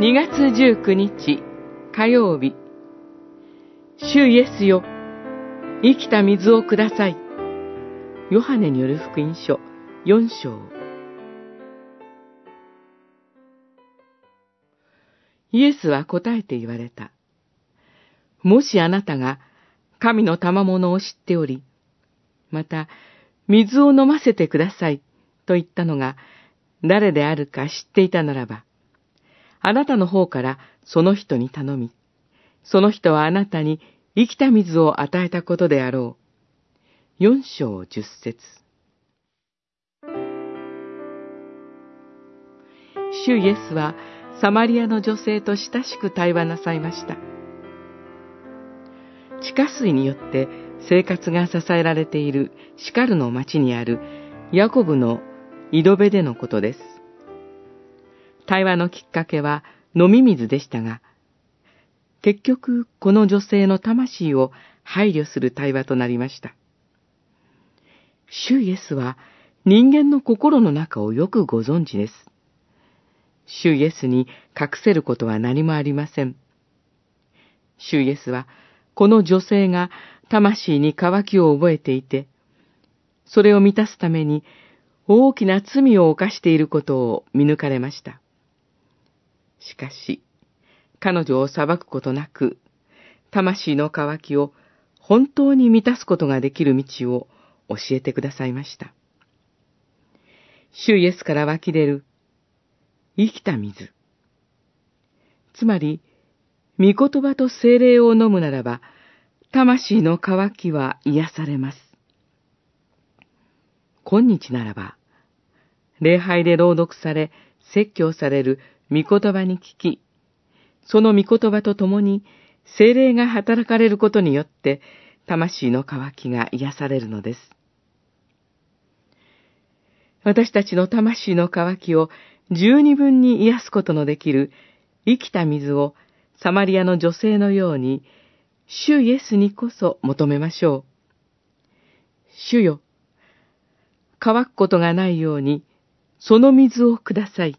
2月19日火曜日。主イエスよ生きた水をください。ヨハネによる福音書4章。イエスは答えて言われた。もしあなたが神の賜物を知っており、また水を飲ませてくださいと言ったのが誰であるか知っていたならば、あなたの方からその人に頼み、その人はあなたに生きた水を与えたことであろう。四章十節主イエスはサマリアの女性と親しく対話なさいました。地下水によって生活が支えられているシカルの町にあるヤコブの井戸辺でのことです。対話のきっかけは飲み水でしたが、結局この女性の魂を配慮する対話となりました。主イエスは人間の心の中をよくご存知です。主イエスに隠せることは何もありません。主イエスはこの女性が魂に渇きを覚えていて、それを満たすために大きな罪を犯していることを見抜かれました。しかし、彼女を裁くことなく、魂の渇きを本当に満たすことができる道を教えてくださいました。主イエスから湧き出る生きた水。つまり、御言葉と精霊を飲むならば、魂の渇きは癒されます。今日ならば、礼拝で朗読され、説教される御言葉に聞き、その御言葉と共に精霊が働かれることによって、魂の渇きが癒されるのです。私たちの魂の渇きを十二分に癒すことのできる生きた水をサマリアの女性のように、主イエスにこそ求めましょう。主よ、乾くことがないように、その水をください。